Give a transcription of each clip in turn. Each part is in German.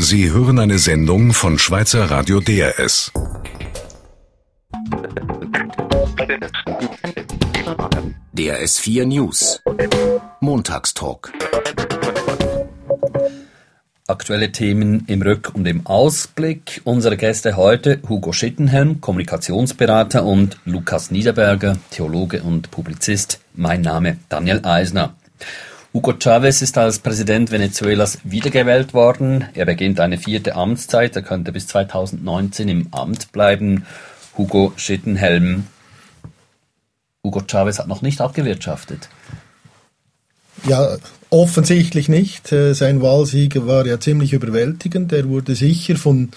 Sie hören eine Sendung von Schweizer Radio DRS. DRS 4 News. Montagstalk. Aktuelle Themen im Rück- und im Ausblick. Unsere Gäste heute Hugo Schittenhelm, Kommunikationsberater und Lukas Niederberger, Theologe und Publizist. Mein Name Daniel Eisner. Hugo Chavez ist als Präsident Venezuelas wiedergewählt worden. Er beginnt eine vierte Amtszeit. Er könnte bis 2019 im Amt bleiben. Hugo Schittenhelm. Hugo Chavez hat noch nicht abgewirtschaftet. Ja, offensichtlich nicht. Äh, sein Wahlsieg war ja ziemlich überwältigend. Er wurde sicher von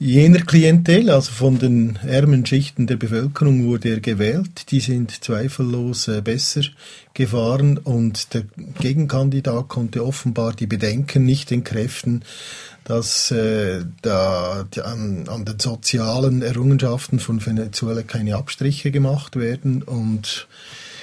jener Klientel, also von den ärmeren Schichten der Bevölkerung, wurde er gewählt. Die sind zweifellos äh, besser gefahren und der Gegenkandidat konnte offenbar die Bedenken nicht entkräften, dass äh, da an, an den sozialen Errungenschaften von Venezuela keine Abstriche gemacht werden und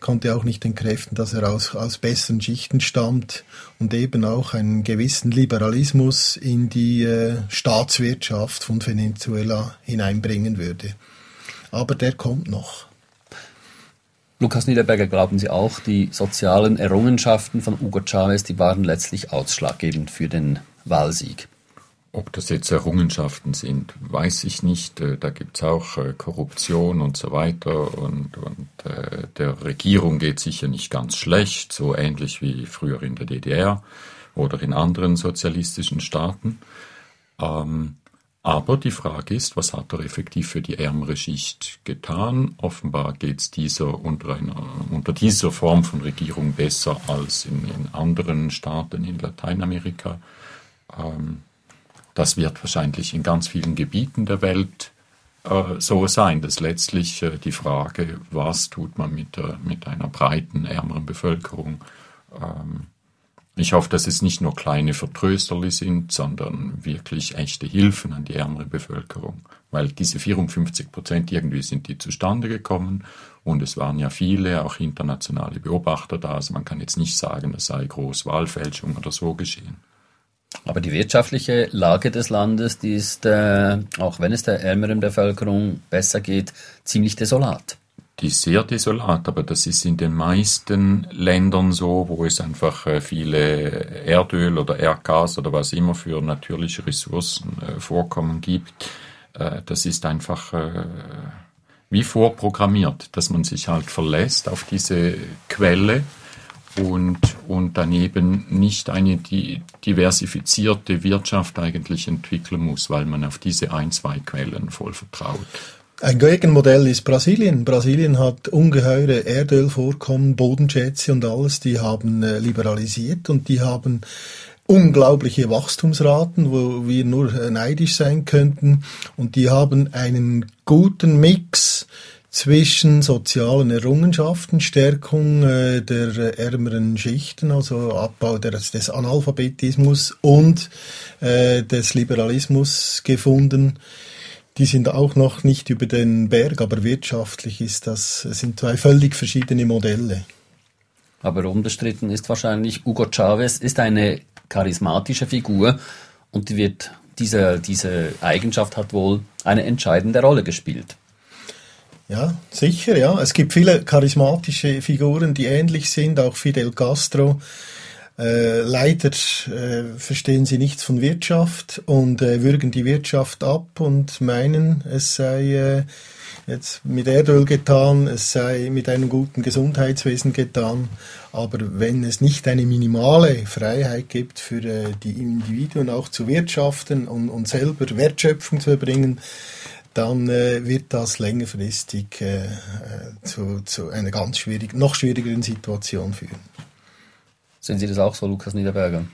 konnte auch nicht entkräften, dass er aus, aus besseren Schichten stammt und eben auch einen gewissen Liberalismus in die äh, Staatswirtschaft von Venezuela hineinbringen würde. Aber der kommt noch. Lukas Niederberger, glauben Sie auch, die sozialen Errungenschaften von Hugo Chavez, die waren letztlich ausschlaggebend für den Wahlsieg? Ob das jetzt Errungenschaften sind, weiß ich nicht. Äh, da gibt es auch äh, Korruption und so weiter. Und, und äh, der Regierung geht sicher nicht ganz schlecht, so ähnlich wie früher in der DDR oder in anderen sozialistischen Staaten. Ähm, aber die Frage ist, was hat er effektiv für die ärmere Schicht getan? Offenbar geht es dieser unter, einer, unter dieser Form von Regierung besser als in, in anderen Staaten in Lateinamerika. Ähm, das wird wahrscheinlich in ganz vielen Gebieten der Welt äh, so sein, dass letztlich äh, die Frage, was tut man mit, mit einer breiten, ärmeren Bevölkerung, ähm, ich hoffe, dass es nicht nur kleine Vertrösterli sind, sondern wirklich echte Hilfen an die ärmere Bevölkerung. Weil diese 54 Prozent irgendwie sind die zustande gekommen und es waren ja viele, auch internationale Beobachter da. Also man kann jetzt nicht sagen, es sei Großwahlfälschung oder so geschehen. Aber die wirtschaftliche Lage des Landes, die ist, äh, auch wenn es der ärmeren Bevölkerung besser geht, ziemlich desolat. Die ist sehr desolat, aber das ist in den meisten Ländern so, wo es einfach äh, viele Erdöl oder Erdgas oder was immer für natürliche Ressourcen äh, Vorkommen gibt. Äh, das ist einfach äh, wie vorprogrammiert, dass man sich halt verlässt auf diese Quelle und, und daneben nicht eine diversifizierte Wirtschaft eigentlich entwickeln muss, weil man auf diese ein, zwei Quellen voll vertraut. Ein Gegenmodell ist Brasilien. Brasilien hat ungeheure Erdölvorkommen, Bodenschätze und alles. Die haben äh, liberalisiert und die haben unglaubliche Wachstumsraten, wo wir nur äh, neidisch sein könnten. Und die haben einen guten Mix zwischen sozialen Errungenschaften, Stärkung äh, der ärmeren Schichten, also Abbau des, des Analphabetismus und äh, des Liberalismus gefunden. Die sind auch noch nicht über den Berg, aber wirtschaftlich ist das, sind zwei völlig verschiedene Modelle. Aber unbestritten ist wahrscheinlich, Hugo Chavez ist eine charismatische Figur und die wird, diese, diese Eigenschaft hat wohl eine entscheidende Rolle gespielt. Ja, sicher, ja. Es gibt viele charismatische Figuren, die ähnlich sind, auch Fidel Castro. Äh, leider äh, verstehen sie nichts von Wirtschaft und äh, würgen die Wirtschaft ab und meinen, es sei äh, jetzt mit Erdöl getan, es sei mit einem guten Gesundheitswesen getan. Aber wenn es nicht eine minimale Freiheit gibt für äh, die Individuen auch zu wirtschaften und, und selber Wertschöpfung zu erbringen, dann äh, wird das längerfristig äh, äh, zu, zu einer ganz schwierig, noch schwierigeren Situation führen. Sehen Sie das auch so, Lukas Niederberger?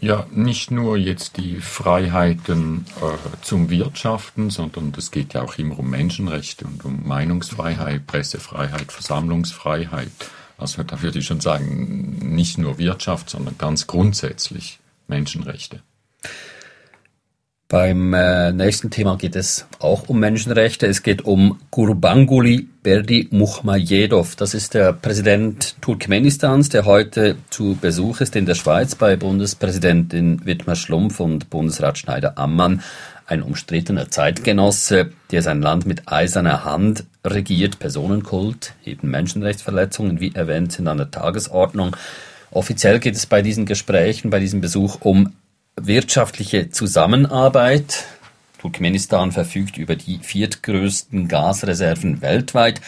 Ja, nicht nur jetzt die Freiheiten äh, zum Wirtschaften, sondern es geht ja auch immer um Menschenrechte und um Meinungsfreiheit, Pressefreiheit, Versammlungsfreiheit. Also da würde ich schon sagen, nicht nur Wirtschaft, sondern ganz grundsätzlich Menschenrechte. Beim äh, nächsten Thema geht es auch um Menschenrechte. Es geht um Gurbanguly Berdi Mukhmayedov. Das ist der Präsident Turkmenistans, der heute zu Besuch ist in der Schweiz bei Bundespräsidentin Wittmer Schlumpf und Bundesrat Schneider-Ammann. Ein umstrittener Zeitgenosse, der sein Land mit eiserner Hand regiert. Personenkult, eben Menschenrechtsverletzungen, wie erwähnt, sind an der Tagesordnung. Offiziell geht es bei diesen Gesprächen, bei diesem Besuch um wirtschaftliche Zusammenarbeit. Turkmenistan verfügt über die viertgrößten Gasreserven weltweit.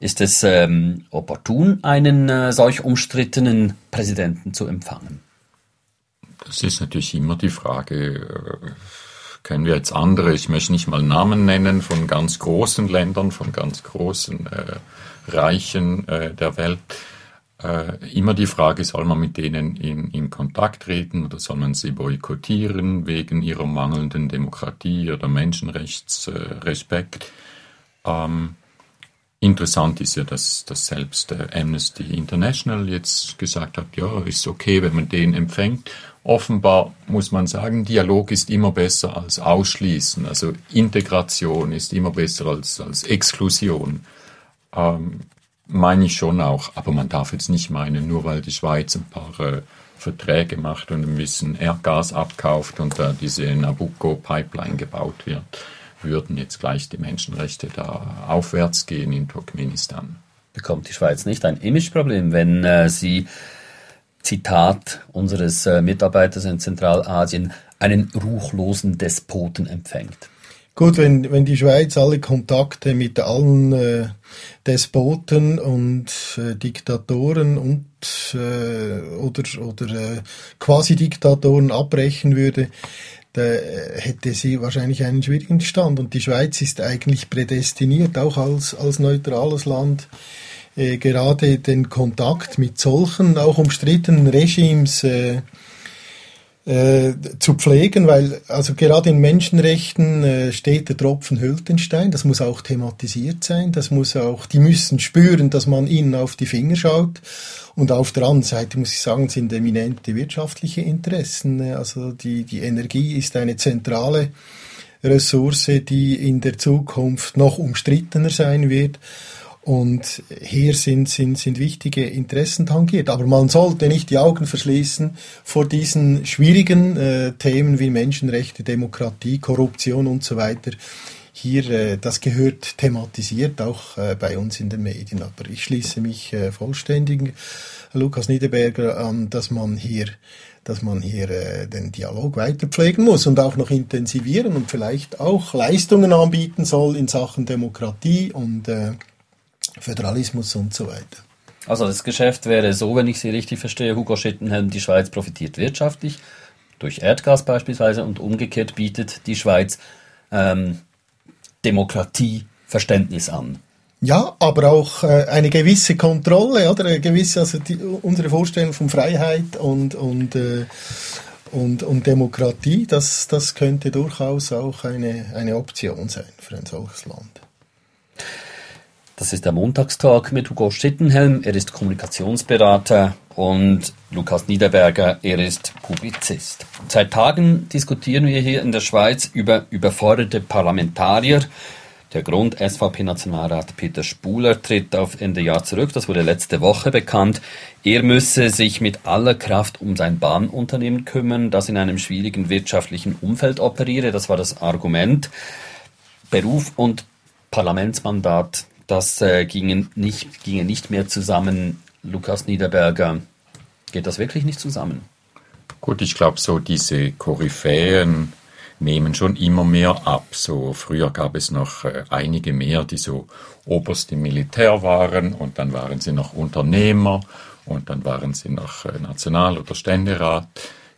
Ist es ähm, opportun, einen äh, solch umstrittenen Präsidenten zu empfangen? Das ist natürlich immer die Frage, äh, können wir jetzt andere, ich möchte nicht mal Namen nennen, von ganz großen Ländern, von ganz großen äh, Reichen äh, der Welt, äh, immer die Frage, soll man mit denen in, in Kontakt treten oder soll man sie boykottieren wegen ihrer mangelnden Demokratie oder Menschenrechtsrespekt? Ähm, interessant ist ja, dass, dass selbst äh, Amnesty International jetzt gesagt hat, ja, ist okay, wenn man den empfängt. Offenbar muss man sagen, Dialog ist immer besser als Ausschließen. Also Integration ist immer besser als, als Exklusion. Ähm, meine ich schon auch. Aber man darf jetzt nicht meinen, nur weil die Schweiz ein paar äh, Verträge macht und ein bisschen Erdgas abkauft und da diese Nabucco-Pipeline gebaut wird, würden jetzt gleich die Menschenrechte da aufwärts gehen in Turkmenistan. Bekommt die Schweiz nicht ein Imageproblem, wenn äh, sie, Zitat unseres äh, Mitarbeiters in Zentralasien, einen ruchlosen Despoten empfängt? Gut, wenn, wenn die Schweiz alle Kontakte mit allen äh, Despoten und äh, Diktatoren und äh, oder, oder äh, Quasi-Diktatoren abbrechen würde, da hätte sie wahrscheinlich einen schwierigen Stand. Und die Schweiz ist eigentlich prädestiniert, auch als, als neutrales Land, äh, gerade den Kontakt mit solchen, auch umstrittenen Regimes äh, äh, zu pflegen, weil also gerade in Menschenrechten äh, steht der Tropfen hüllt den Stein. Das muss auch thematisiert sein. Das muss auch, die müssen spüren, dass man ihnen auf die Finger schaut. Und auf der anderen Seite muss ich sagen, sind eminente wirtschaftliche Interessen. Also die die Energie ist eine zentrale Ressource, die in der Zukunft noch umstrittener sein wird. Und hier sind, sind, sind wichtige Interessen tangiert. Aber man sollte nicht die Augen verschließen vor diesen schwierigen äh, Themen wie Menschenrechte, Demokratie, Korruption und so weiter. Hier, äh, das gehört thematisiert auch äh, bei uns in den Medien. Aber ich schließe mich äh, vollständig Lukas Niederberger an, dass man hier dass man hier äh, den Dialog weiter pflegen muss und auch noch intensivieren und vielleicht auch Leistungen anbieten soll in Sachen Demokratie und äh, Föderalismus und so weiter. Also das Geschäft wäre so, wenn ich Sie richtig verstehe, Hugo Schittenhelm, die Schweiz profitiert wirtschaftlich durch Erdgas beispielsweise und umgekehrt bietet die Schweiz ähm, Demokratieverständnis an. Ja, aber auch äh, eine gewisse Kontrolle, oder eine gewisse, also die, unsere Vorstellung von Freiheit und und äh, und, und Demokratie, das, das könnte durchaus auch eine, eine Option sein für ein solches Land. Das ist der Montagstalk mit Hugo Schittenhelm. Er ist Kommunikationsberater und Lukas Niederberger, er ist Publizist. Seit Tagen diskutieren wir hier in der Schweiz über überforderte Parlamentarier. Der Grund, SVP-Nationalrat Peter Spuler tritt auf Ende Jahr zurück. Das wurde letzte Woche bekannt. Er müsse sich mit aller Kraft um sein Bahnunternehmen kümmern, das in einem schwierigen wirtschaftlichen Umfeld operiere. Das war das Argument. Beruf und Parlamentsmandat das äh, ginge, nicht, ginge nicht mehr zusammen. Lukas Niederberger, geht das wirklich nicht zusammen? Gut, ich glaube, so diese Koryphäen nehmen schon immer mehr ab. So früher gab es noch äh, einige mehr, die so oberst im Militär waren und dann waren sie noch Unternehmer und dann waren sie noch äh, National- oder Ständerat.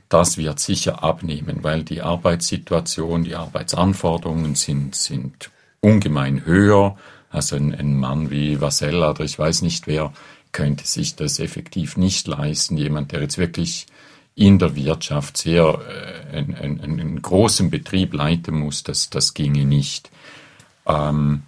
Das wird sicher abnehmen, weil die Arbeitssituation, die Arbeitsanforderungen sind, sind ungemein höher. Also ein, ein Mann wie Vasella oder ich weiß nicht wer könnte sich das effektiv nicht leisten. Jemand, der jetzt wirklich in der Wirtschaft sehr äh, einen, einen, einen großen Betrieb leiten muss, das, das ginge nicht. Ähm,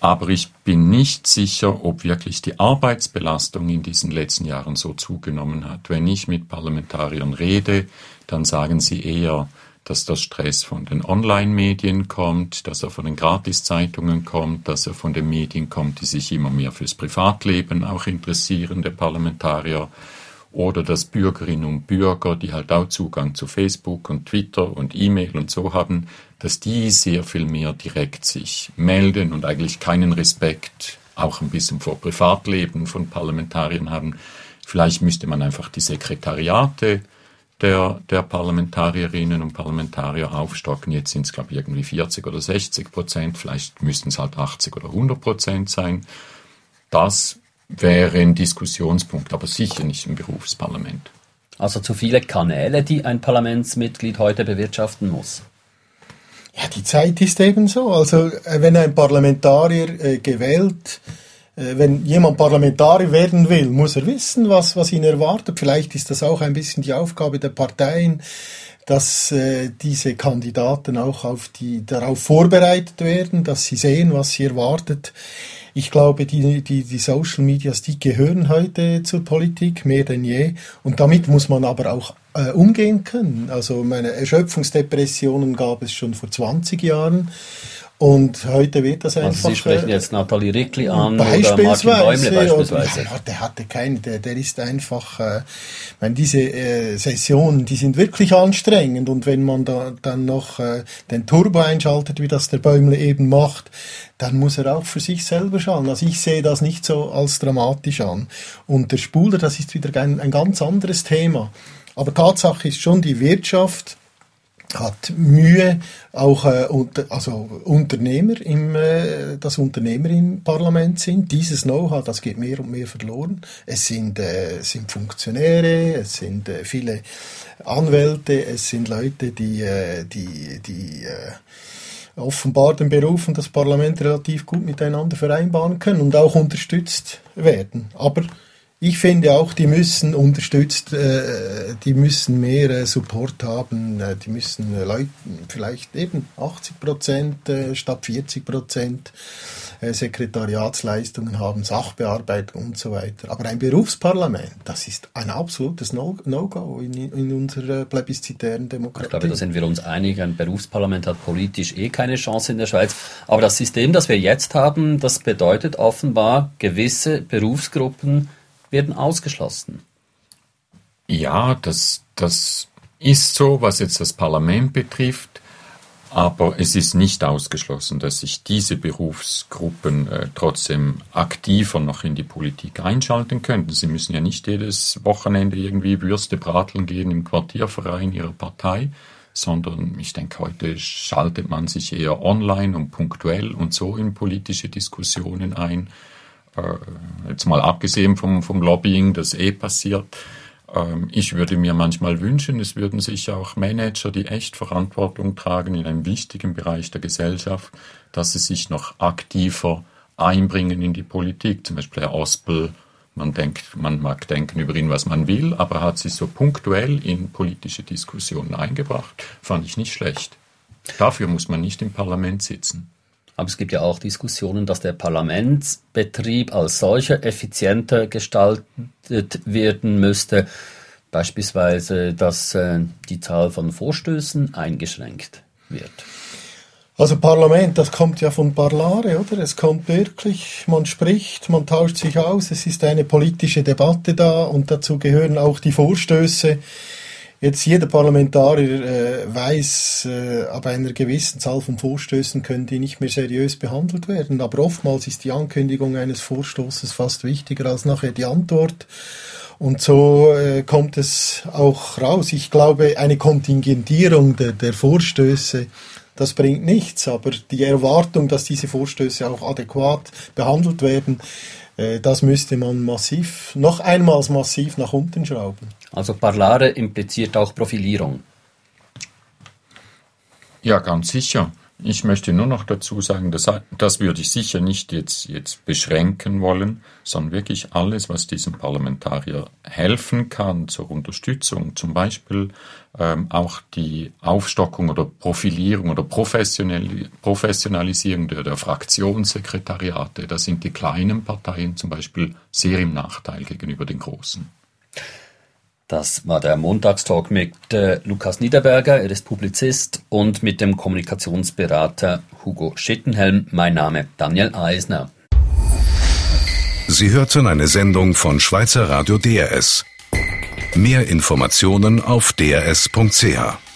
aber ich bin nicht sicher, ob wirklich die Arbeitsbelastung in diesen letzten Jahren so zugenommen hat. Wenn ich mit Parlamentariern rede, dann sagen sie eher, dass der Stress von den Online-Medien kommt, dass er von den Gratiszeitungen kommt, dass er von den Medien kommt, die sich immer mehr fürs Privatleben auch interessieren, der Parlamentarier, oder dass Bürgerinnen und Bürger, die halt auch Zugang zu Facebook und Twitter und E-Mail und so haben, dass die sehr viel mehr direkt sich melden und eigentlich keinen Respekt auch ein bisschen vor Privatleben von Parlamentariern haben. Vielleicht müsste man einfach die Sekretariate der, der Parlamentarierinnen und Parlamentarier aufstocken. Jetzt sind es, glaube ich, irgendwie 40 oder 60 Prozent. Vielleicht müssten es halt 80 oder 100 Prozent sein. Das wäre ein Diskussionspunkt, aber sicher nicht im Berufsparlament. Also zu viele Kanäle, die ein Parlamentsmitglied heute bewirtschaften muss. Ja, die Zeit ist eben so. Also äh, wenn ein Parlamentarier äh, gewählt, äh, wenn jemand Parlamentarier werden will, muss er wissen, was, was ihn erwartet. Vielleicht ist das auch ein bisschen die Aufgabe der Parteien, dass äh, diese Kandidaten auch auf die, darauf vorbereitet werden, dass sie sehen, was sie erwartet. Ich glaube, die, die, die Social Medias, die gehören heute zur Politik mehr denn je. Und damit muss man aber auch äh, umgehen können. Also meine Erschöpfungsdepressionen gab es schon vor 20 Jahren. Und heute wird das einfach. Also Sie sprechen äh, jetzt Nathalie Rickli an beispielsweise, oder Martin Bäumle beispielsweise. Oder, der hatte keinen, der, der ist einfach, äh, meine, diese äh, Sessionen, die sind wirklich anstrengend und wenn man da dann noch äh, den Turbo einschaltet, wie das der Bäumle eben macht, dann muss er auch für sich selber schauen. Also ich sehe das nicht so als dramatisch an. Und der Spuler, das ist wieder ein, ein ganz anderes Thema. Aber Tatsache ist schon, die Wirtschaft hat Mühe, auch äh, unter, also Unternehmer im, äh, dass Unternehmer im Parlament sind. Dieses Know-how, das geht mehr und mehr verloren. Es sind, äh, sind Funktionäre, es sind äh, viele Anwälte, es sind Leute, die, äh, die, die äh, offenbar den Beruf und das Parlament relativ gut miteinander vereinbaren können und auch unterstützt werden. Aber ich finde auch, die müssen unterstützt, äh, die müssen mehr äh, Support haben, äh, die müssen äh, Leute, vielleicht eben 80 Prozent äh, statt 40 Prozent äh, Sekretariatsleistungen haben, Sachbearbeitung und so weiter. Aber ein Berufsparlament, das ist ein absolutes No-Go in, in unserer plebiszitären Demokratie. Ich glaube, da sind wir uns einig, ein Berufsparlament hat politisch eh keine Chance in der Schweiz. Aber das System, das wir jetzt haben, das bedeutet offenbar gewisse Berufsgruppen, werden ausgeschlossen. Ja, das, das ist so, was jetzt das Parlament betrifft. Aber es ist nicht ausgeschlossen, dass sich diese Berufsgruppen äh, trotzdem aktiver noch in die Politik einschalten könnten. Sie müssen ja nicht jedes Wochenende irgendwie Würste brateln gehen im Quartierverein ihrer Partei, sondern ich denke, heute schaltet man sich eher online und punktuell und so in politische Diskussionen ein. Äh, jetzt mal abgesehen vom, vom Lobbying, das eh passiert. Ähm, ich würde mir manchmal wünschen, es würden sich auch Manager, die echt Verantwortung tragen in einem wichtigen Bereich der Gesellschaft, dass sie sich noch aktiver einbringen in die Politik. Zum Beispiel Herr Ospel, man denkt, man mag denken über ihn, was man will, aber er hat sich so punktuell in politische Diskussionen eingebracht. Fand ich nicht schlecht. Dafür muss man nicht im Parlament sitzen. Aber es gibt ja auch Diskussionen, dass der Parlamentsbetrieb als solcher effizienter gestaltet werden müsste. Beispielsweise, dass äh, die Zahl von Vorstößen eingeschränkt wird. Also Parlament, das kommt ja von Parlare, oder? Es kommt wirklich, man spricht, man tauscht sich aus, es ist eine politische Debatte da und dazu gehören auch die Vorstöße. Jetzt jeder Parlamentarier äh, weiß, äh, ab einer gewissen Zahl von Vorstößen können die nicht mehr seriös behandelt werden. Aber oftmals ist die Ankündigung eines Vorstoßes fast wichtiger als nachher die Antwort. Und so äh, kommt es auch raus. Ich glaube, eine Kontingentierung der, der Vorstöße, das bringt nichts. Aber die Erwartung, dass diese Vorstöße auch adäquat behandelt werden, äh, das müsste man massiv, noch einmal massiv nach unten schrauben. Also Parlare impliziert auch Profilierung. Ja, ganz sicher. Ich möchte nur noch dazu sagen, dass, das würde ich sicher nicht jetzt, jetzt beschränken wollen, sondern wirklich alles, was diesem Parlamentarier helfen kann zur Unterstützung, zum Beispiel ähm, auch die Aufstockung oder Profilierung oder Professionalisierung der, der Fraktionssekretariate, da sind die kleinen Parteien zum Beispiel sehr im Nachteil gegenüber den großen. Das war der Montagstalk mit äh, Lukas Niederberger, er ist Publizist, und mit dem Kommunikationsberater Hugo Schittenhelm. Mein Name Daniel Eisner. Sie hörten eine Sendung von Schweizer Radio DRS. Mehr Informationen auf drs.ch.